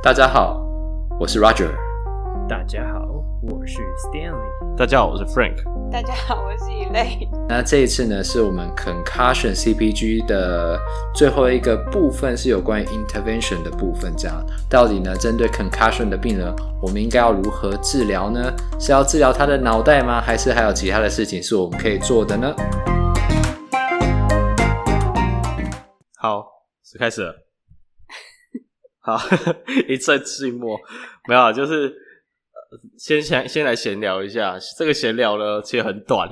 大家好，我是 Roger。大家好，我是 Stanley。大家好，我是 Frank。大家好，我是 Elaine。那这一次呢，是我们 Concussion CPG 的最后一个部分，是有关于 intervention 的部分。这样，到底呢，针对 concussion 的病人，我们应该要如何治疗呢？是要治疗他的脑袋吗？还是还有其他的事情是我们可以做的呢？好，是开始了。好，一阵寂寞，没有，就是先先先来闲聊一下。这个闲聊呢，其实很短，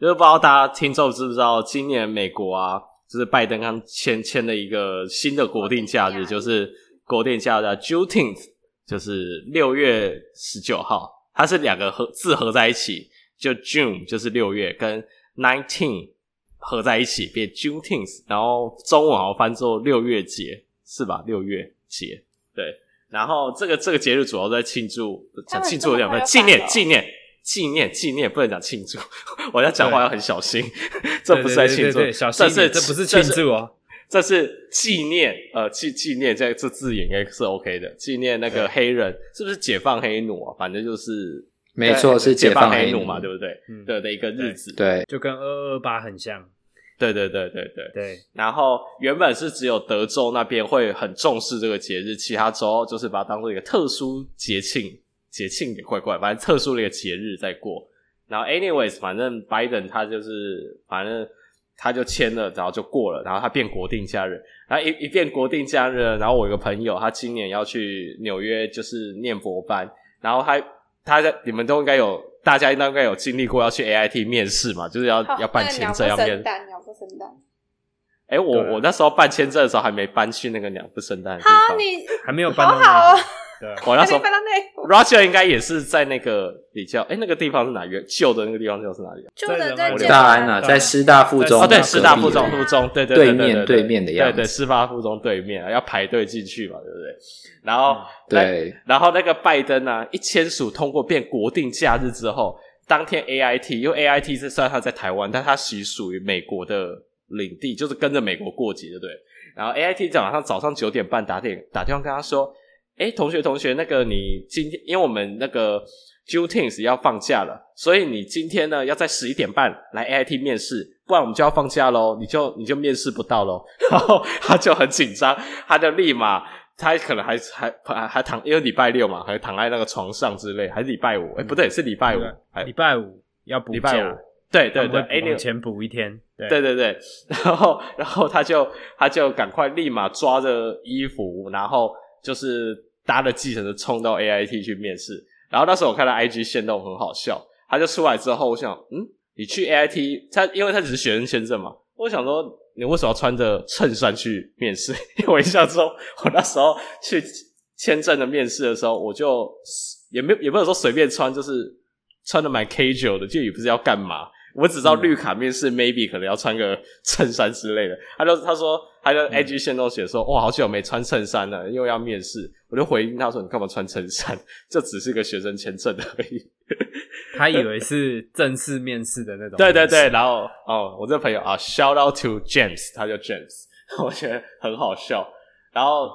就是不知道大家听众知不知道，今年美国啊，就是拜登刚签签了一个新的国定假日，就是国定假日 Juneteenth，就是六月十九号，它是两个合字合在一起，就 June 就是六月，跟 nineteen 合在一起变 Juneteenth，然后中文好像翻作六月节，是吧？六月。节对，然后这个这个节日主要在庆祝，讲庆祝两份纪念纪念纪念纪念，不能讲庆祝，我要讲话要很小心，这不是在庆祝，小心，这不是庆祝哦，这是纪念，呃，纪纪念这这字眼应该是 OK 的，纪念那个黑人是不是解放黑奴啊？反正就是没错，是解放黑奴嘛，对不对？对的一个日子，对，就跟二二八很像。对对对对对。对，然后原本是只有德州那边会很重视这个节日，其他州就是把它当做一个特殊节庆，节庆也怪怪，反正特殊的一个节日在过。然后，anyways，反正拜登他就是，反正他就签了，然后就过了，然后他变国定假日，然后一一变国定假日，然后我一个朋友，他今年要去纽约，就是念博班，然后他他在你们都应该有，大家应该有经历过要去 AIT 面试嘛，就是要要办签证要面。生蛋，哎、欸，我我那时候办签证的时候还没搬去那个鸟不生蛋的地方，好，你还没有搬到那。好好哦、对，我那时候 Roger 应该也是在那个比较，哎、欸，那个地方是哪个旧的那个地方就是哪里？旧的在大安啊，在师大附中。哦，对，师大附中附中，对对对面对面的样子，对对，师大附中对面要排队进去嘛，对不对？然后、嗯、对，然后那个拜登啊，一签署通过变国定假日之后，当天 AIT，因为 AIT 是虽然他在台湾，但他其实属于美国的。领地就是跟着美国过节，对不对？然后 AIT 早上早上九点半打电打电话跟他说：“诶，同学同学，那个你今天因为我们那个 Juneteenth 要放假了，所以你今天呢要在十一点半来 AIT 面试，不然我们就要放假喽，你就你就面试不到喽。”然后他就很紧张，他就立马他可能还还还还躺，因为礼拜六嘛，还躺在那个床上之类，还是礼拜五？诶，不对，是礼拜五，礼拜五要补假。对对对，哎，往前补一天。对对对对，然后然后他就他就赶快立马抓着衣服，然后就是搭着计程车冲到 AIT 去面试。然后那时候我看到 IG 线动很好笑，他就出来之后，我想，嗯，你去 AIT，他因为他只是学生签证嘛，我想说你为什么要穿着衬衫去面试？因为我印象中，我那时候去签证的面试的时候，我就也没有也没有说随便穿，就是穿的蛮 casual 的，就也不知道要干嘛。我只知道绿卡面试 maybe 可能要穿个 衬衫之类的，他就他说他就 IG 线都写说哇好久没穿衬衫了，因为要面试，我就回应他说你干嘛穿衬衫？这只是个学生签证而已。他以为是正式面试的那种。对对对，然后哦，我这朋友啊，shout out to James，他叫 James，我觉得很好笑。然后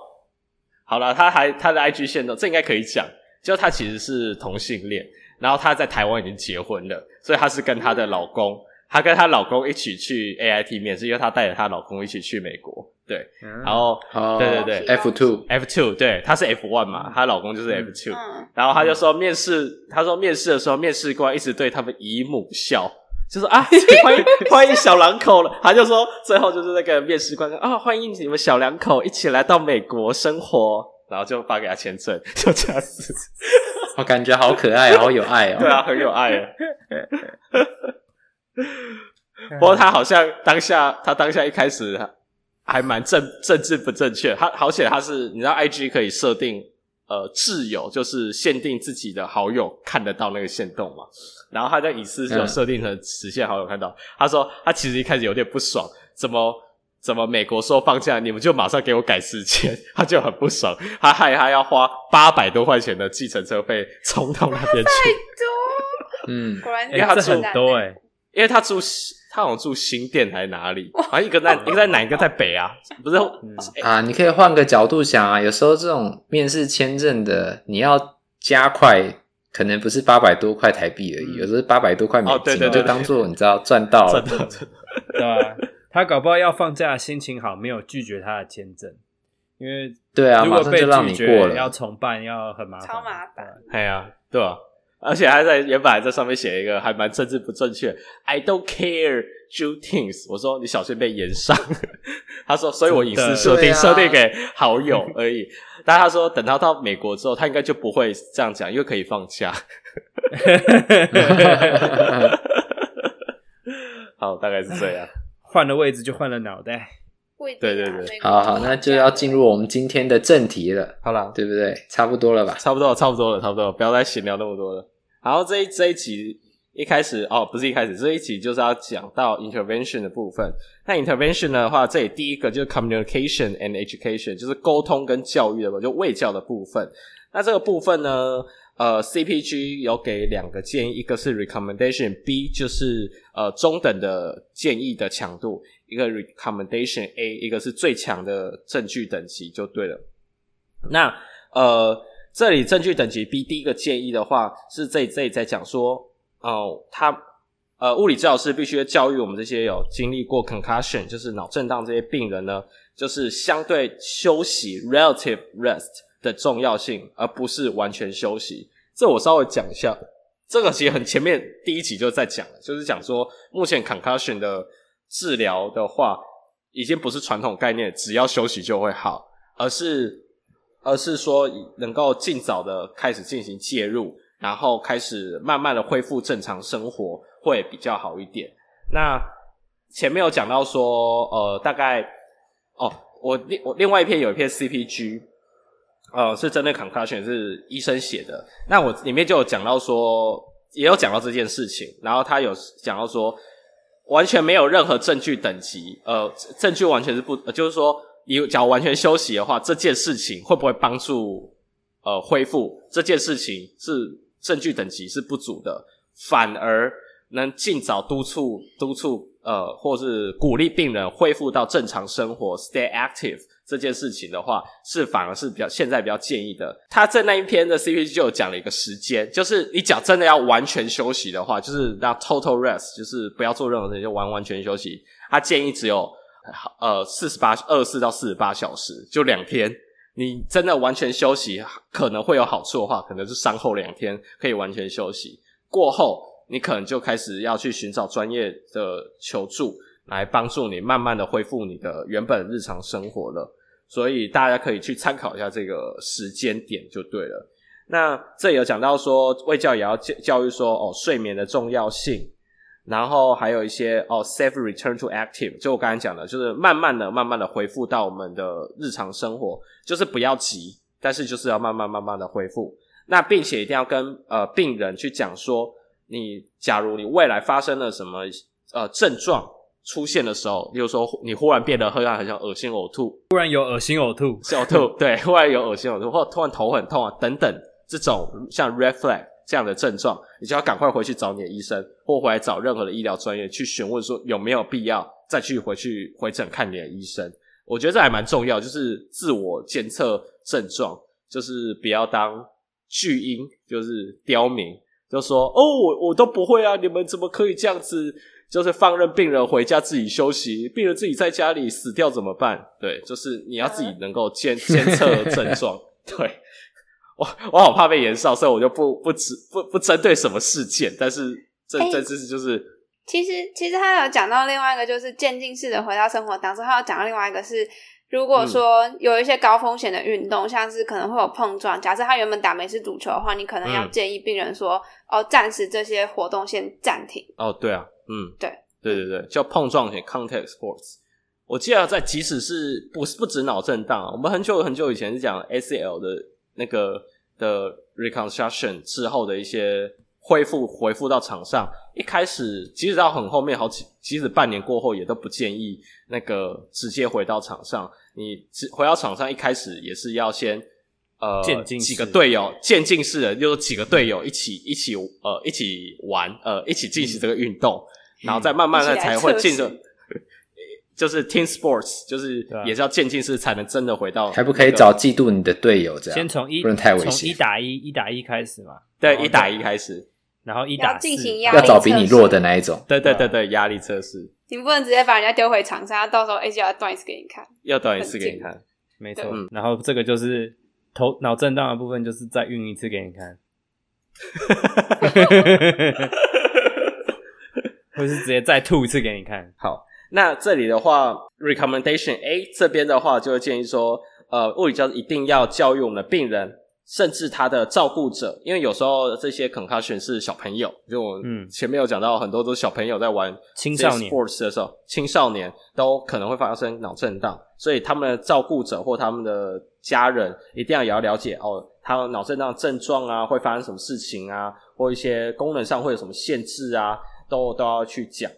好了，他还他的 IG 线都这应该可以讲，就他其实是同性恋。然后她在台湾已经结婚了，所以她是跟她的老公，她跟她老公一起去 AIT 面试，因为她带着她老公一起去美国。对，嗯、然后、哦、对对对，F two F two，对，她是 F one 嘛，她老公就是 F two、嗯。然后她就说面试，她说面试的时候，面试官一直对他们姨母笑，就说啊，欢迎欢迎小两口了。她就说最后就是那个面试官啊，欢迎你们小两口一起来到美国生活，然后就发给他签证，就这样子。我感觉好可爱，好有爱哦！对啊，很有爱啊。不过他好像当下，他当下一开始还蛮政政治不正确。他好险，他是你知道，IG 可以设定呃挚友，就是限定自己的好友看得到那个限动嘛。然后他在隐私就设定成实现好友看到。嗯、他说他其实一开始有点不爽，怎么？怎么美国说放假，你们就马上给我改时间？他就很不爽，他害他要花八百多块钱的计程车费冲到那边去。太多，嗯，果然因为他住很多诶、欸、因为他住他好像住新店还是哪里，好像一个在一个在南，一个在北啊，不是、嗯。欸、啊？你可以换个角度想啊，有时候这种面试签证的，你要加快，可能不是八百多块台币而已，嗯、有时候八百多块美金，哦、对对对对。就当做你知道赚到了，赚到对吧？他搞不好要放假，心情好，没有拒绝他的签证，因为对啊，如果被拒绝马上就让你过了，要重办要很麻烦，超麻烦。哎呀，对啊，而且还在原本还在上面写一个还蛮政治不正确，I don't care Jew things。我说你小心被延上。他说，所以我隐私设定设、啊、定给好友而已。但他说，等他到美国之后，他应该就不会这样讲，因为可以放假。好，大概是这样。换了位置就换了脑袋，对对对对，好好，那就要进入我们今天的正题了，好了，对不对？差不多了吧？差不多了，差不多了，差不多了，不要再闲聊那么多了。然后这一这一集一开始哦，不是一开始，这一集就是要讲到 intervention 的部分。那 intervention 的话，这里第一个就是 communication and education，就是沟通跟教育的，就卫教的部分。那这个部分呢？呃，CPG 有给两个建议，一个是 recommendation，B 就是呃中等的建议的强度，一个 recommendation A，一个是最强的证据等级就对了。那呃，这里证据等级 B 第一个建议的话，是这里这里在讲说，哦、他呃物理治疗师必须教育我们这些有经历过 concussion，就是脑震荡这些病人呢，就是相对休息 relative rest。的重要性，而不是完全休息。这我稍微讲一下。这个其实很前面第一集就在讲了，就是讲说目前 concussion 的治疗的话，已经不是传统概念，只要休息就会好，而是而是说能够尽早的开始进行介入，然后开始慢慢的恢复正常生活，会比较好一点。那前面有讲到说，呃，大概哦，我另我另外一篇有一篇 CPG。呃，是针对 concussion 是医生写的。那我里面就有讲到说，也有讲到这件事情。然后他有讲到说，完全没有任何证据等级，呃，证据完全是不，就是说，你假如完全休息的话，这件事情会不会帮助呃恢复？这件事情是证据等级是不足的，反而能尽早督促督促呃，或是鼓励病人恢复到正常生活，stay active。这件事情的话，是反而是比较现在比较建议的。他在那一篇的 CPG 就有讲了一个时间，就是你脚真的要完全休息的话，就是那 total rest，就是不要做任何事情，就完完全休息。他建议只有呃四十八二十四到四十八小时，就两天。你真的完全休息可能会有好处的话，可能是伤后两天可以完全休息。过后你可能就开始要去寻找专业的求助。来帮助你慢慢的恢复你的原本日常生活了，所以大家可以去参考一下这个时间点就对了。那这有讲到说，卫教也要教教育说哦睡眠的重要性，然后还有一些哦 safe return to active，就我刚才讲的，就是慢慢的、慢慢的恢复到我们的日常生活，就是不要急，但是就是要慢慢、慢慢的恢复。那并且一定要跟呃病人去讲说，你假如你未来发生了什么呃症状。出现的时候，例如说你忽然变得很像很像恶心呕吐，忽然有恶心呕吐，呕吐，对，忽然有恶心呕吐，或突然头很痛啊，等等，这种像 red flag 这样的症状，你就要赶快回去找你的医生，或回来找任何的医疗专业去询问说有没有必要再去回去回诊看你的医生。我觉得这还蛮重要，就是自我监测症状，就是不要当巨婴，就是刁民，就说哦，我我都不会啊，你们怎么可以这样子？就是放任病人回家自己休息，病人自己在家里死掉怎么办？对，就是你要自己能够监 监测症状。对，我我好怕被延上，所以我就不不只不不针对什么事件，但是这、欸、这这是就是，其实其实他有讲到另外一个，就是渐进式的回到生活当中，他有讲到另外一个是，如果说有一些高风险的运动，嗯、像是可能会有碰撞，假设他原本打美式足球的话，你可能要建议病人说，嗯、哦，暂时这些活动先暂停。哦，对啊。嗯，对，对对对，叫碰撞型 contact sports。我记得在即使是不是不止脑震荡，我们很久很久以前是讲 ACL 的那个的 reconstruction 之后的一些恢复，恢复到场上。一开始即使到很后面好几，即使半年过后也都不建议那个直接回到场上。你回到场上一开始也是要先呃渐进几个队友渐进式的，就是几个队友一起一起呃一起玩呃一起进行这个运动。然后再慢慢的才会进入，嗯、就是 team sports，就是也是要渐进式才能真的回到、那个。还不可以找嫉妒你的队友这样？先从一不能太危险，从一打一，一打一开始嘛。对，一打一开始，然后一打四，要找比你弱的那一种。对对对对，压力测试。你不能直接把人家丢回场上，到时候 A 就要断一次给你看。要断一次给你看，没错。嗯，然后这个就是头脑震荡的部分，就是再运一次给你看。或是直接再吐一次给你看。好，那这里的话，recommendation A 这边的话，就会建议说，呃，物理教师一定要教育我们的病人，甚至他的照顾者，因为有时候这些 concussion 是小朋友，就我嗯前面有讲到，很多都是小朋友在玩青少年 sports 的时候，青少年都可能会发生脑震荡，所以他们的照顾者或他们的家人一定要也要了解哦，他脑震荡症状啊，会发生什么事情啊，或一些功能上会有什么限制啊。都都要去讲，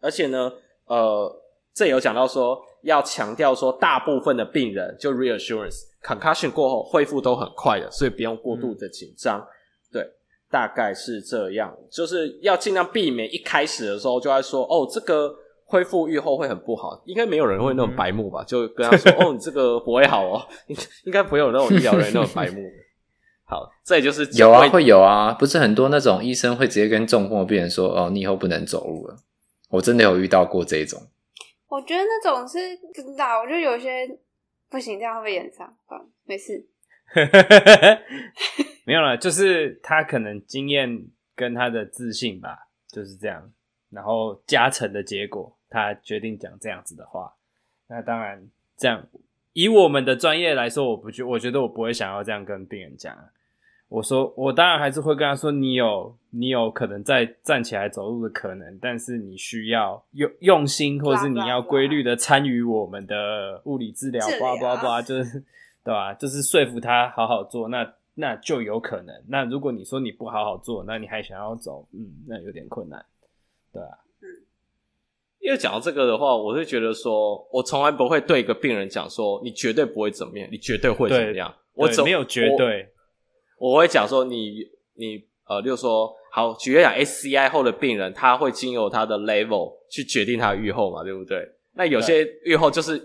而且呢，呃，这有讲到说要强调说，大部分的病人就 reassurance concussion 过后恢复都很快的，所以不用过度的紧张。嗯、对，大概是这样，就是要尽量避免一开始的时候就在说，哦，这个恢复愈后会很不好，应该没有人会那种白目吧？嗯、就跟他说，哦，你这个不会好哦，应该不会有那种医疗人那种白目。好，这也就是有啊，会有啊，不是很多那种医生会直接跟中风的病人说：“哦，你以后不能走路了。”我真的有遇到过这种。我觉得那种是不知道，我觉得有些不行，这样会被炎上。没事，没有了，就是他可能经验跟他的自信吧，就是这样，然后加成的结果，他决定讲这样子的话。那当然，这样以我们的专业来说，我不觉，我觉得我不会想要这样跟病人讲。我说，我当然还是会跟他说，你有你有可能再站起来走路的可能，但是你需要用用心，或者是你要规律的参与我们的物理治疗，叭叭叭，就是对吧？就是说服他好好做，那那就有可能。那如果你说你不好好做，那你还想要走，嗯，那有点困难，对啊。嗯，因为讲到这个的话，我会觉得说，我从来不会对一个病人讲说，你绝对不会怎么样，你绝对会怎么样，我怎没有绝对。我会讲说你，你你呃，就是说，好，举例讲，SCI 后的病人，他会经由他的 level 去决定他的预后嘛，对不对？那有些愈后就是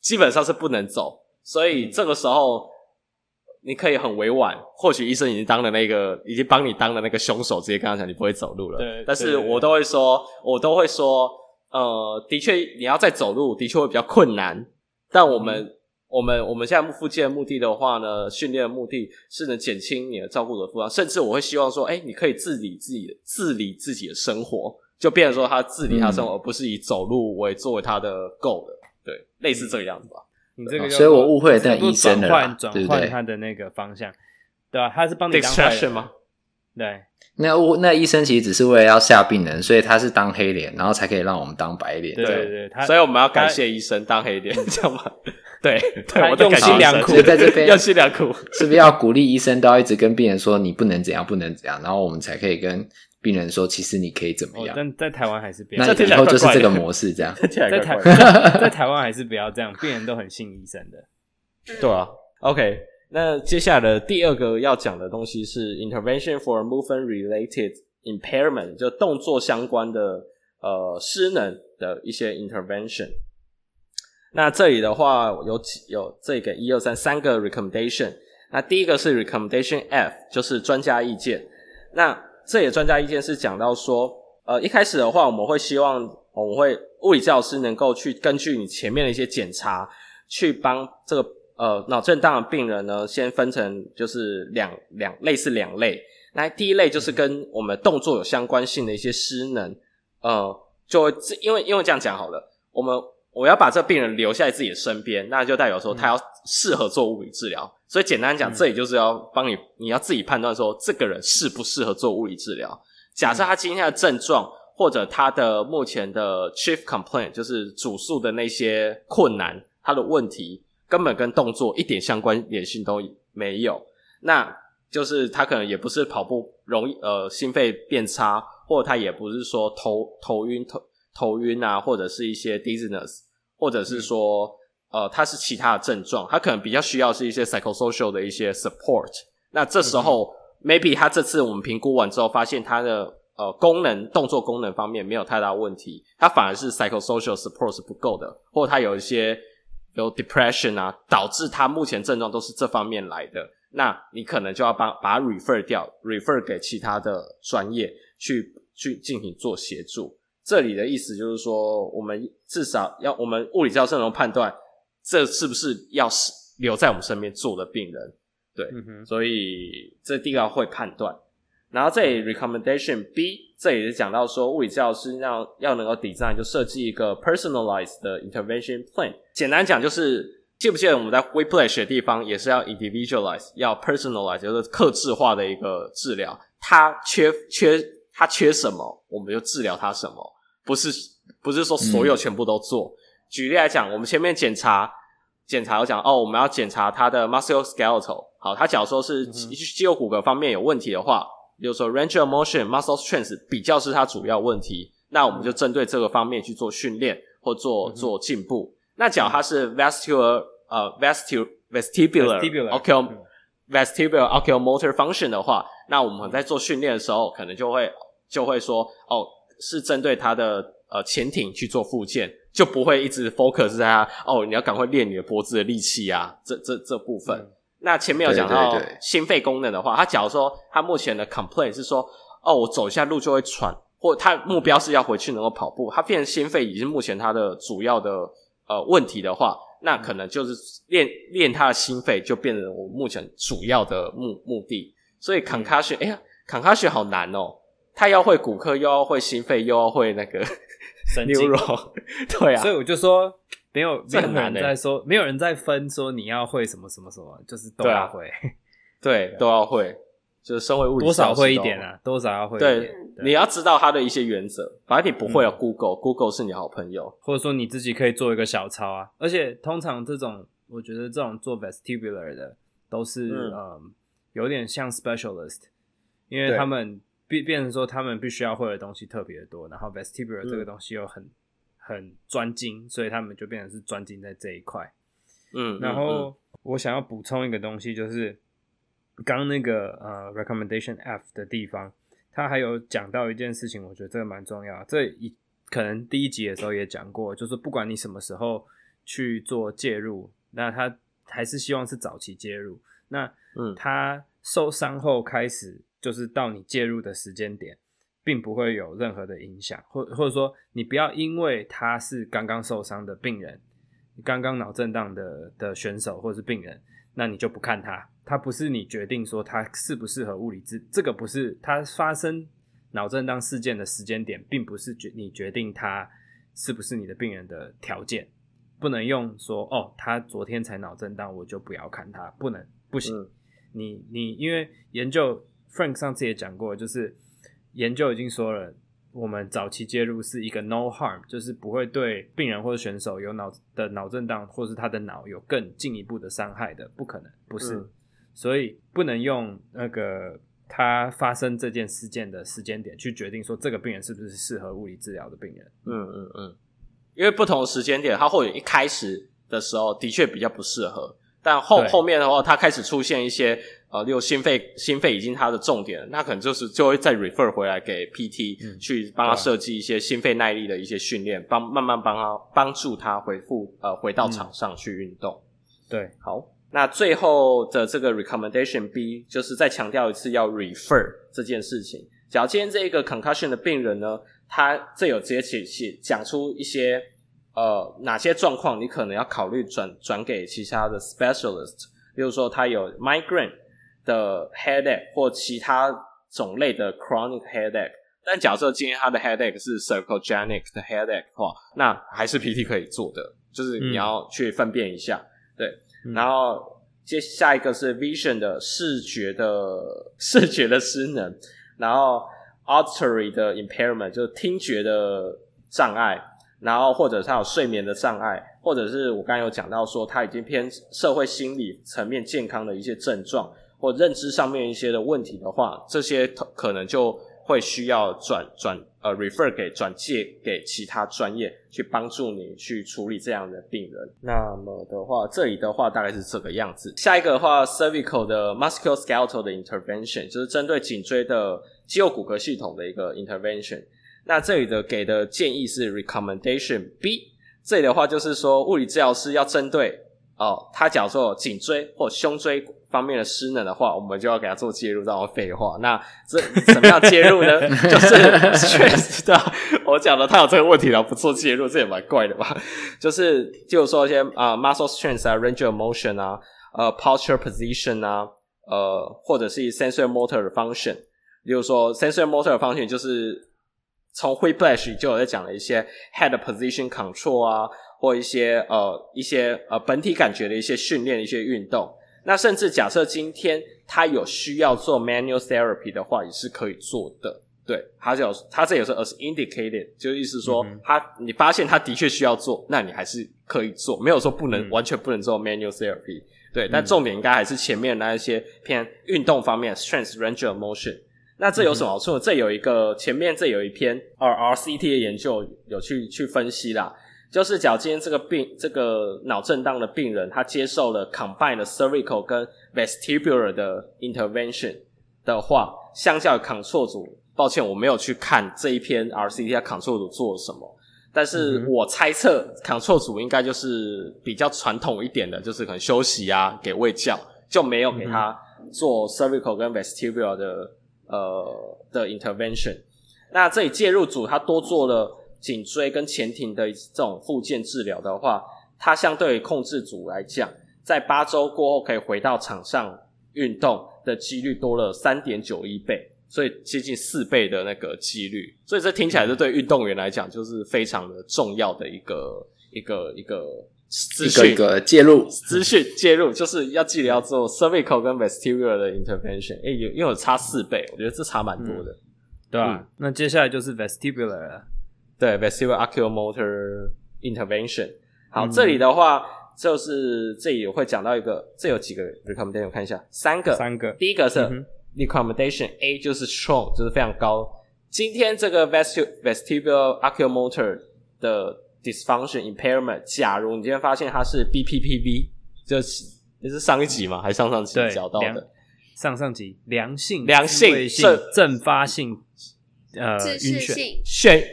基本上是不能走，所以这个时候你可以很委婉，或许医生已经当了那个，已经帮你当了那个凶手，直接跟他讲你不会走路了。对，但是我都会说，我都会说，呃，的确你要再走路，的确会比较困难，但我们。嗯我们我们现在复健的目的的话呢，训练的目的是能减轻你的照顾者负担，甚至我会希望说，哎，你可以自理自己的自理自己的生活，就变成说他自理他生活，嗯、而不是以走路为作为他的 goal 的，对，类似这个样子吧。你这个，所以我误会了那医生了，转换转换他的那个方向，对吧、啊？他是帮你当坏人吗？对，那我那医生其实只是为了要吓病人，所以他是当黑脸，然后才可以让我们当白脸。对对对，所以我们要感谢医生当黑脸，知道吗？对，对，我 用心良苦，在这边用心良苦，是不是要鼓励医生都要一直跟病人说你不能怎样，不能怎样，然后我们才可以跟病人说，其实你可以怎么样？哦、但在台湾还是不要，那以后就是这个模式，这样。在台在台湾还是不要这样，病人都很信医生的。对啊，OK，那接下来的第二个要讲的东西是 intervention for movement related impairment，就动作相关的呃失能的一些 intervention。那这里的话有几有这个一二三三个 recommendation。那第一个是 recommendation F，就是专家意见。那这里专家意见是讲到说，呃，一开始的话我们会希望我们会物理教师能够去根据你前面的一些检查，去帮这个呃脑震荡的病人呢，先分成就是两两类似两类。那第一类就是跟我们动作有相关性的一些失能，呃，就因为因为这样讲好了，我们。我要把这病人留下在自己的身边，那就代表说他要适合做物理治疗。嗯、所以简单讲，这里就是要帮你，你要自己判断说这个人适不适合做物理治疗。假设他今天的症状或者他的目前的 chief complaint 就是主诉的那些困难，他的问题根本跟动作一点相关联性都没有。那就是他可能也不是跑步容易呃心肺变差，或者他也不是说头头晕头。头晕啊，或者是一些 dizziness，或者是说，嗯、呃，他是其他的症状，他可能比较需要是一些 psychosocial 的一些 support。那这时候、嗯、maybe 他这次我们评估完之后，发现他的呃功能动作功能方面没有太大问题，他反而是 psychosocial support 是不够的，或者他有一些有 depression 啊，导致他目前症状都是这方面来的，那你可能就要帮把它 refer 掉，refer 给其他的专业去去进行做协助。这里的意思就是说，我们至少要我们物理治疗师能判断这是不是要是留在我们身边做的病人，对，所以这第一个会判断。然后这里 recommendation B 这里是讲到说，物理治疗师要要能够 design 就设计一个 personalized 的 intervention plan。简单讲就是，记不记得我们在 whiplash 的地方也是要 individualize，要 personalize，就是克制化的一个治疗。它缺缺它缺什么，我们就治疗它什么，不是不是说所有全部都做。嗯、举例来讲，我们前面检查检查我讲哦，我们要检查他的 musculoskeletal，好，他假如说是肌肌肉骨骼方面有问题的话。比如说 range of motion、muscle strength 比较是它主要问题，那我们就针对这个方面去做训练或做做进步。那假如它是 vestibular 呃 vestibular vestibular ocular vestibular oculomotor function 的话，那我们在做训练的时候，可能就会就会说哦，是针对它的呃前庭去做复健，就不会一直 focus 在它哦，你要赶快练你的脖子的力气啊，这这这部分。嗯那前面有讲到心肺功能的话，他假如说他目前的 complaint 是说，哦，我走一下路就会喘，或他目标是要回去能够跑步，他变成心肺已经目前他的主要的呃问题的话，那可能就是练练他的心肺就变成我目前主要的目目的。所以 concussion，哎呀，concussion 好难哦，他要会骨科，又要会心肺，又要会那个神经，对啊，所以我就说。没有，没有人在说，没有人在分说你要会什么什么什么，就是都要会，对，对，都要会，就是身为物理多少会一点啊，多少要会一点。对，你要知道它的一些原则，反正你不会有 Google，Google 是你好朋友，或者说你自己可以做一个小抄啊。而且通常这种，我觉得这种做 vestibular 的都是嗯，有点像 specialist，因为他们变变成说他们必须要会的东西特别多，然后 vestibular 这个东西又很。很专精，所以他们就变成是专精在这一块。嗯，然后我想要补充一个东西，就是刚那个呃 recommendation F 的地方，他还有讲到一件事情，我觉得这个蛮重要。这一可能第一集的时候也讲过，就是不管你什么时候去做介入，那他还是希望是早期介入。那嗯，他受伤后开始，就是到你介入的时间点。并不会有任何的影响，或或者说，你不要因为他是刚刚受伤的病人，刚刚脑震荡的的选手或者是病人，那你就不看他。他不是你决定说他适不适合物理治，这个不是他发生脑震荡事件的时间点，并不是决你决定他是不是你的病人的条件。不能用说哦，他昨天才脑震荡，我就不要看他，不能不行。嗯、你你因为研究，Frank 上次也讲过，就是。研究已经说了，我们早期介入是一个 no harm，就是不会对病人或者选手有脑的脑震荡，或是他的脑有更进一步的伤害的，不可能，不是，嗯、所以不能用那个他发生这件事件的时间点去决定说这个病人是不是适合物理治疗的病人。嗯嗯嗯，因为不同的时间点，他或者一开始的时候的确比较不适合，但后后面的话，他开始出现一些。呃，例如心肺，心肺已经他的重点了，那可能就是就会再 refer 回来给 PT、嗯、去帮他设计一些心肺耐力的一些训练，帮慢慢帮他帮助他恢复呃回到场上去运动。嗯、对，好，那最后的这个 recommendation B 就是再强调一次要 refer 这件事情。假如今天这一个 concussion 的病人呢，他这有直接写写讲出一些呃哪些状况，你可能要考虑转转给其他的 specialist，比如说他有 migraine。的 headache 或其他种类的 chronic headache，但假设今天他的 headache 是 cervicogenic 的 headache 的话，那还是 PT 可以做的，就是你要去分辨一下，嗯、对。嗯、然后接下一个是 vision 的视觉的视觉的失能，然后 auditory 的 impairment 就是听觉的障碍，然后或者他有睡眠的障碍，或者是我刚才有讲到说他已经偏社会心理层面健康的一些症状。或认知上面一些的问题的话，这些可能就会需要转转呃 refer 给转介给其他专业去帮助你去处理这样的病人。那么的话，这里的话大概是这个样子。下一个的话，cervical 的 musculoskeletal 的 intervention 就是针对颈椎的肌肉骨骼系统的一个 intervention。那这里的给的建议是 recommendation B，这里的话就是说物理治疗师要针对哦，他假如说颈椎或胸椎方面的失能的话，我们就要给他做介入，这样废话。那这怎么样介入呢？就是确实的，我讲的他有这个问题了，不做介入，这也蛮怪的吧？就是就是说一些啊、呃、muscle strength 啊，range of motion 啊，呃 posture position 啊，呃或者是 sensory motor function，比如说 sensory motor function 就是。从 Whiplash 就有在讲了一些 head position control 啊，或一些呃一些呃本体感觉的一些训练的一些运动。那甚至假设今天他有需要做 manual therapy 的话，也是可以做的。对，他就他这也是 as indicated，就意思说他、嗯、你发现他的确需要做，那你还是可以做，没有说不能、嗯、完全不能做 manual therapy。对，但重点应该还是前面那一些偏运动方面，strength range of motion。那这有什么好处呢？嗯、这有一个前面这有一篇 R RCT 的研究有去去分析啦，就是假如今天这个病这个脑震荡的病人，他接受了 combined cervical 跟 vestibular 的 intervention 的话，相较于 control 组，抱歉我没有去看这一篇 RCT 他 control 组做了什么，但是我猜测 control 组应该就是比较传统一点的，就是可能休息啊，给喂教，就没有给他做 cervical 跟 vestibular 的。呃的 intervention，那这里介入组他多做了颈椎跟前庭的这种复健治疗的话，它相对于控制组来讲，在八周过后可以回到场上运动的几率多了三点九一倍，所以接近四倍的那个几率，所以这听起来是对运动员来讲就是非常的重要的一个一个一个资讯一个介入资讯介入，就是要记得要做 cervical 跟 vestibular 的 intervention，诶、欸，有因为有差四倍，我觉得这差蛮多的，嗯、对吧、啊嗯？那接下来就是 vestibular 了，对 vestibular oculomotor intervention。好、嗯，这里的话就是这里会讲到一个，这有几个 recommendation，我看一下，三个，三个，第一个是 recommendation、嗯、A 就是 strong，就是非常高。今天这个 vestibular oculomotor 的 dysfunction impairment。假如你今天发现它是 BPPV，就是也是上一集嘛，还是上上集讲到的？上上集良性良性正阵发性呃晕眩眩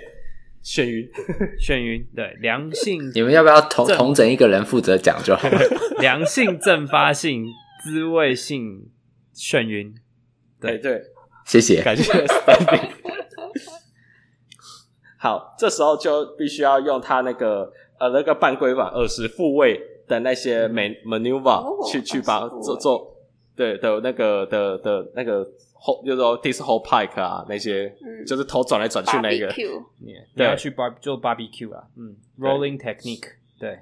眩晕 眩晕对良性，你们要不要同同整一个人负责讲就好？良性阵发性滋味性眩晕，对对，谢谢，感谢。好，这时候就必须要用他那个呃那个半规范耳石复位的那些 maneuver 去去把做做对的那个的的那个后就是说 this whole pike 啊那些，嗯、就是头转来转去那个，yeah, 对，要去 bar 做 barbecue 啊，嗯，rolling technique，对，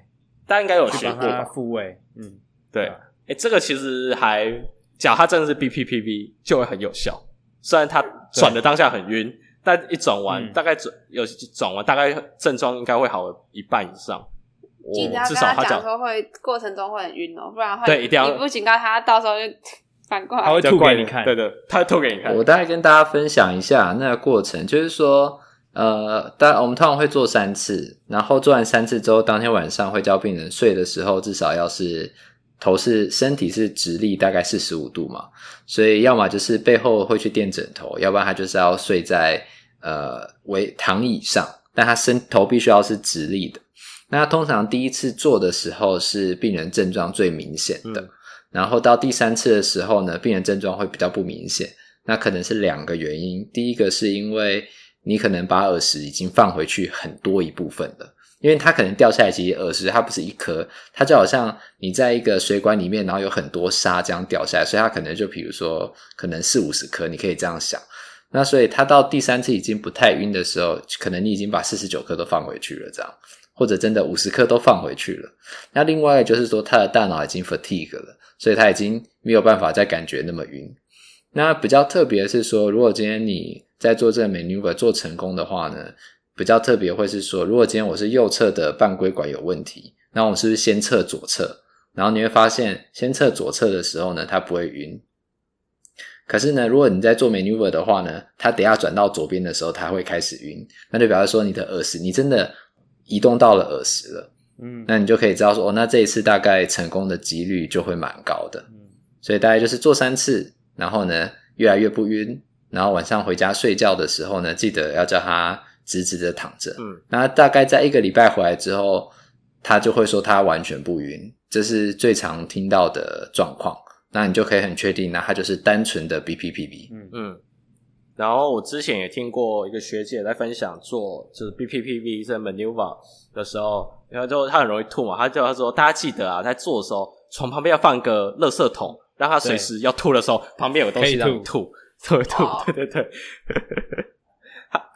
大家应该有学过复位，嗯，对，哎、欸，这个其实还，假如它真的是 BPPV 就会很有效，虽然它转的当下很晕。但一转完，嗯、大概转有转完，大概症状应该会好一半以上。警察跟他讲说会过程中会很晕哦，不然会对一定要你不警告他，到时候就反过来他会吐给你看。对对，他会吐给你看。我大概跟大家分享一下那个过程，就是说，呃，大我们通常会做三次，然后做完三次之后，当天晚上会教病人睡的时候，至少要是头是身体是直立，大概四十五度嘛，所以要么就是背后会去垫枕头，要不然他就是要睡在。呃，为躺椅上，但他身头必须要是直立的。那通常第一次做的时候是病人症状最明显的，嗯，然后到第三次的时候呢，病人症状会比较不明显。那可能是两个原因，第一个是因为你可能把耳石已经放回去很多一部分了，因为它可能掉下来，其实耳石它不是一颗，它就好像你在一个水管里面，然后有很多沙这样掉下来，所以它可能就比如说可能四五十颗，你可以这样想。那所以他到第三次已经不太晕的时候，可能你已经把四十九颗都放回去了，这样，或者真的五十颗都放回去了。那另外就是说，他的大脑已经 fatigue 了，所以他已经没有办法再感觉那么晕。那比较特别是说，如果今天你在做这个 maneuver 做成功的话呢，比较特别会是说，如果今天我是右侧的半规管有问题，那我是不是先测左侧？然后你会发现，先测左侧的时候呢，它不会晕。可是呢，如果你在做 maneuver 的话呢，它等下转到左边的时候，它会开始晕，那就表示说你的耳石，你真的移动到了耳石了，嗯，那你就可以知道说，哦，那这一次大概成功的几率就会蛮高的，嗯，所以大概就是做三次，然后呢，越来越不晕，然后晚上回家睡觉的时候呢，记得要叫他直直的躺着。嗯，那大概在一个礼拜回来之后，他就会说他完全不晕，这是最常听到的状况。那你就可以很确定，那它就是单纯的 BPPV。嗯嗯。然后我之前也听过一个学姐在分享做就是 BPPV 这 maneuver 的时候，然后就他很容易吐嘛，他就他说大家记得啊，在做的时候床旁边要放个垃圾桶，让他随时要吐的时候旁边有东西让你吐，吐，吐，对对对。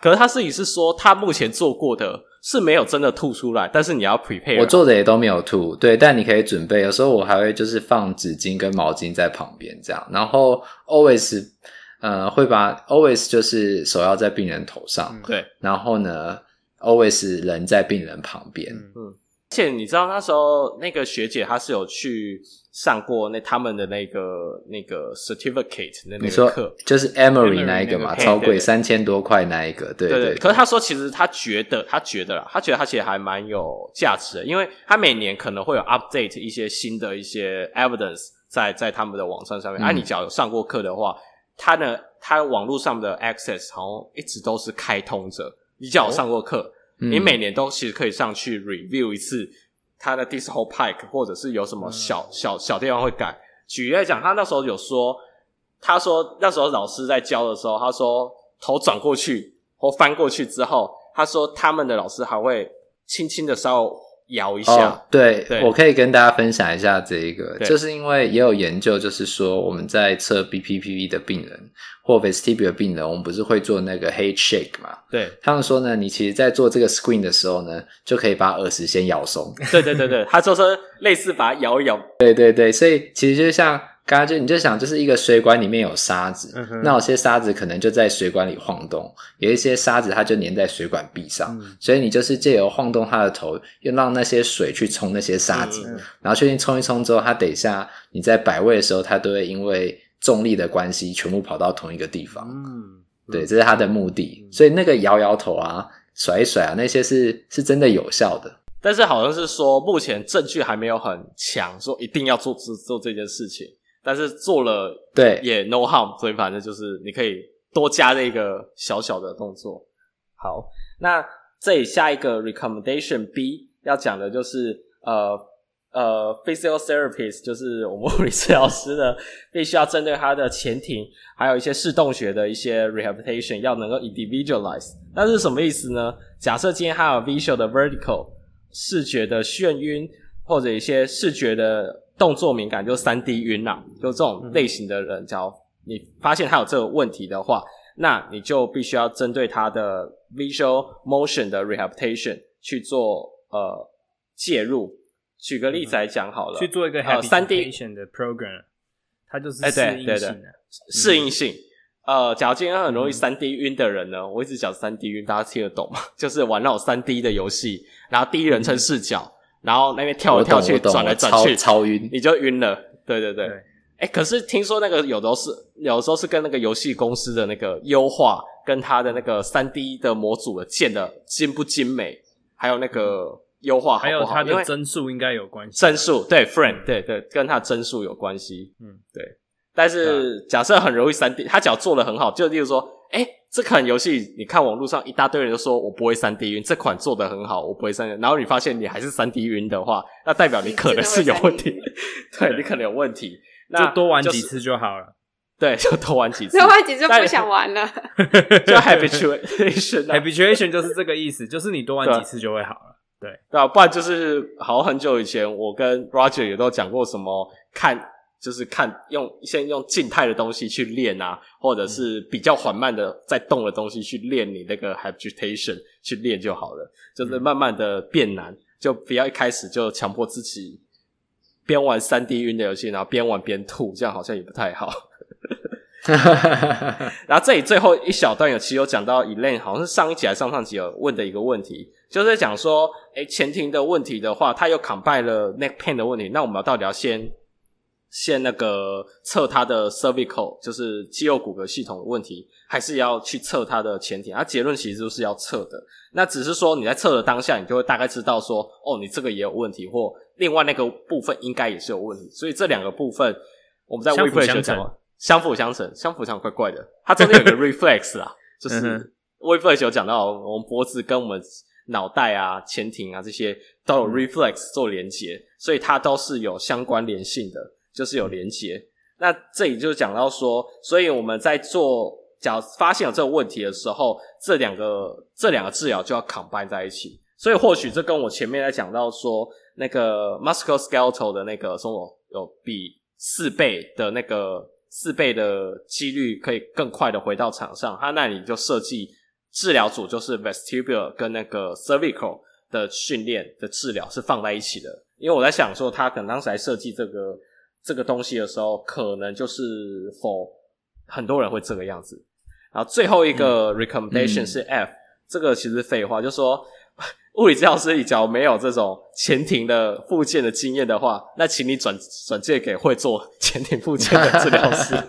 他可是他自己是说他目前做过的是没有真的吐出来，但是你要 prepare。我做的也都没有吐，对，但你可以准备。有时候我还会就是放纸巾跟毛巾在旁边这样，然后 always。呃，会把 always 就是手要在病人头上，嗯、对，然后呢，always 人在病人旁边，且你知道那时候那个学姐她是有去上过那他们的那个那个 certificate 的那个课，就是 Emory 那一个嘛，超贵三千多块那一个，对对。可是她说，其实她觉得，她觉得啦，她觉得她其实还蛮有价值的，因为她每年可能会有 update 一些新的一些 evidence 在在他们的网站上面。啊、你只要有上过课的话。他呢，他网络上的 access 好像一直都是开通着。你只要有上过课，哦嗯，你每年都其实可以上去 review 一次他的 disco pike，或者是有什么小、嗯、小小地方会改。举例来讲，他那时候有说，他说那时候老师在教的时候，他说头转过去或翻过去之后，他说他们的老师还会轻轻的稍微。摇一下，哦对，对，我可以跟大家分享一下这一个，就是因为也有研究，就是说我们在测 BPPV 的病人或 vestibular 的病人，我们不是会做那个 head shake 嘛？对，他们说呢，你其实在做这个 screen 的时候呢，就可以把耳石先摇松。对对对对，他说说类似把它摇一摇。对对对，所以其实就像。刚刚就你就想，就是一个水管里面有沙子，嗯、那有些沙子可能就在水管里晃动，有一些沙子它就粘在水管壁上，嗯、所以你就是借由晃动它的头，又让那些水去冲那些沙子，嗯、然后确定冲一冲之后，它等一下你在摆位的时候，它都会因为重力的关系，全部跑到同一个地方。嗯，对，这是它的目的。所以那个摇摇头啊，甩一甩啊，那些是是真的有效的。但是好像是说，目前证据还没有很强，说一定要做做做这件事情。但是做了，对，也 no harm，所以反正就是你可以多加这个小小的动作。好，那这里下一个 recommendation B 要讲的就是呃呃 physiotherapist 就是我们物理治疗师呢，必须要针对他的前庭还有一些视动学的一些 rehabilitation 要能够 individualize。那是什么意思呢？假设今天他有 visual 的 vertical 视觉的眩晕，或者一些视觉的。动作敏感就三 D 晕啊，就这种类型的人，只要你发现他有这个问题的话，那你就必须要针对他的 visual motion 的 rehabilitation 去做呃介入。举个例子来讲好了，去做一个呃三 D 的 program，它就是适应性适应性。呃，假如今天很容易三 D 晕的人呢，嗯、我一直讲三 D 晕，大家听得懂吗？就是玩那种三 D 的游戏，然后第一人称视角。嗯然后那边跳来跳去，转来转去，超晕，你就晕了。对对对，哎，可是听说那个有的是，有的时候是跟那个游戏公司的那个优化，跟它的那个三 D 的模组的建的精不精美，还有那个优化好好，还有它的帧数应该有关系。帧数对，frame 对对，跟它的帧数有关系。嗯，对。但是假设很容易三 D，他只要做的很好，就例如说，哎。这款游戏，你看网络上一大堆人都说我不会三 D 晕，这款做的很好，我不会三 D。然后你发现你还是三 D 晕的话，那代表你可能是有问题，对，你可能有问题。那就多玩几次就好了。对，就多玩几次，多玩几次就不想玩了。就 habituation，habituation 就是这个意思，就是你多玩几次就会好了。对，对啊，不然就是好很久以前，我跟 Roger 也都讲过什么看。就是看用先用静态的东西去练啊，或者是比较缓慢的在动的东西去练你那个 habitation 去练就好了。就是慢慢的变难，就不要一开始就强迫自己边玩三 D 晕的游戏，然后边玩边吐，这样好像也不太好。然后这里最后一小段有其实有讲到 Elaine 好像是上一集还是上上集有问的一个问题，就是讲说，诶前庭的问题的话，他又 combine 了 neck pain 的问题，那我们要到底要先？先那个测他的 cervical，就是肌肉骨骼系统的问题，还是要去测他的前庭？啊结论其实就是要测的。那只是说你在测的当下，你就会大概知道说，哦，你这个也有问题，或另外那个部分应该也是有问题。所以这两个部分，我们在 WePlay 就讲相辅相成，相辅相成怪怪的。它中间有个 reflex 啊，就是 reflex 有讲到我们脖子跟我们脑袋啊、前庭啊这些都有 reflex 做连接，所以它都是有相关联性的，就是有连接。那这里就讲到说，所以我们在做，假如发现有这个问题的时候，这两个这两个治疗就要 combine 在一起。所以或许这跟我前面在讲到说，那个 musculoskeletal 的那个什么有比四倍的那个四倍的几率可以更快的回到场上，他那里就设计治疗组就是 vestibular 跟那个 cervical 的训练的治疗是放在一起的。因为我在想说，他可能当时来设计这个。这个东西的时候，可能就是 for 很多人会这个样子。然后最后一个 recommendation 是 F，、嗯、这个其实废话，就是说物理治疗师，你假如没有这种前庭的附件的经验的话，那请你转转借给会做前庭附件的治疗师。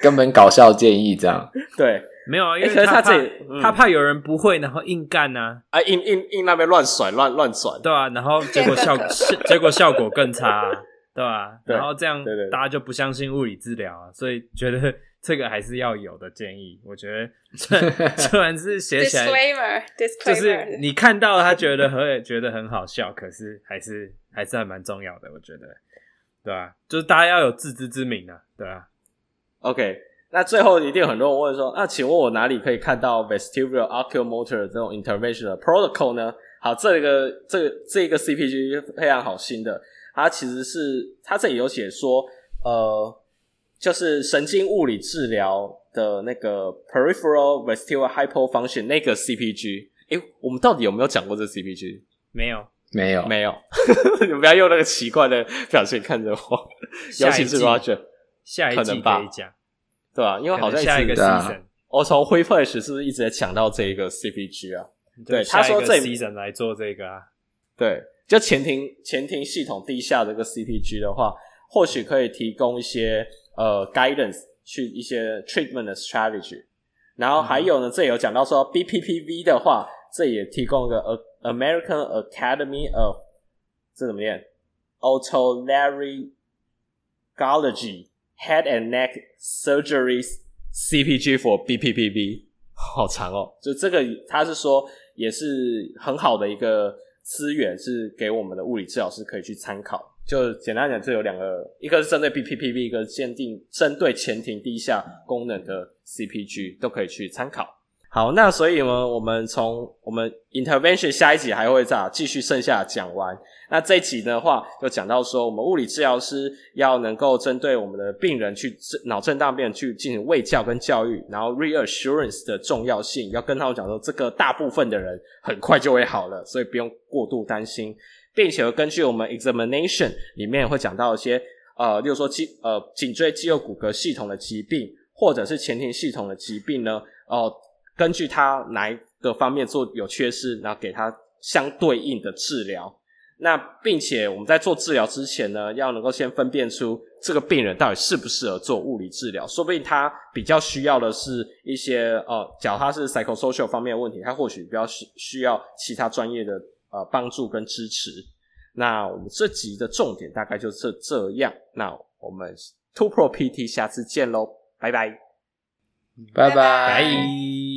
根本搞笑建议这样，对。没有啊，因为他、欸、他这里、嗯、他怕有人不会，然后硬干呐、啊，啊硬硬硬那边乱甩乱乱甩，对啊，然后结果效 结果效果更差、啊，对吧、啊？然后这样大家就不相信物理治疗啊，所以觉得这个还是要有的建议。我觉得虽虽然是写起来，disclaimer，就是你看到他觉得 很觉得很好笑，可是还是还是还蛮重要的，我觉得，对吧、啊？就是大家要有自知之明啊，对吧、啊？OK。那最后一定有很多人问说，那请问我哪里可以看到 vestibular oculomotor 这种 intervention 的 protocol 呢？好，这个这个这个 CPG 非常好新的，它其实是它这里有写说，呃，就是神经物理治疗的那个 peripheral vestibular hypofunction 那个 CPG。诶，我们到底有没有讲过这 CPG？没有，没有，没有。你不要用那个奇怪的表情看着我，尤其是 Roger，下一季可以讲。对吧、啊？因为好像下一个 season，我从灰 flash 是不是一直在抢到这一个 CPG 啊？对，他说这 season 来做这个啊。对，就前庭前庭系统地下这个 CPG 的话，或许可以提供一些呃 guidance 去一些 treatment 的 strategy。然后还有呢，嗯、这有讲到说 BPPV 的话，这也提供一个 American Academy of 这怎么念？Otolaryngology。Head and Neck Surgery CPG for BPPV，好长哦。就这个，他是说也是很好的一个资源，是给我们的物理治疗师可以去参考。就简单讲，这有两个，一个是针对 BPPV，一个是限定针对前庭低下功能的 CPG，都可以去参考。好，那所以呢，我们从我们 intervention 下一集还会再继续剩下讲完。那这一集的话，就讲到说，我们物理治疗师要能够针对我们的病人去脑震荡病人去进行卫教跟教育，然后 reassurance 的重要性，要跟他们讲说，这个大部分的人很快就会好了，所以不用过度担心，并且根据我们 examination 里面会讲到一些呃，例如说肌呃颈椎肌肉骨骼系统的疾病，或者是前庭系统的疾病呢，哦、根据他哪一个方面做有缺失，然后给他相对应的治疗。那并且我们在做治疗之前呢，要能够先分辨出这个病人到底适不适合做物理治疗。说不定他比较需要的是一些呃，假如他是 psychosocial 方面的问题，他或许比较需需要其他专业的呃帮助跟支持。那我们这集的重点大概就是这样。那我们 TwoPro PT 下次见喽，拜拜。拜拜。拜。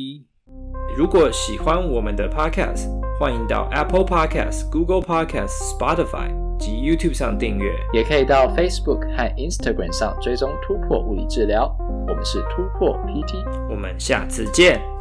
如果喜欢我们的 Podcast，欢迎到 Apple Podcast、Google Podcast、Spotify 及 YouTube 上订阅，也可以到 Facebook 和 Instagram 上追踪突破物理治疗。我们是突破 PT，我们下次见。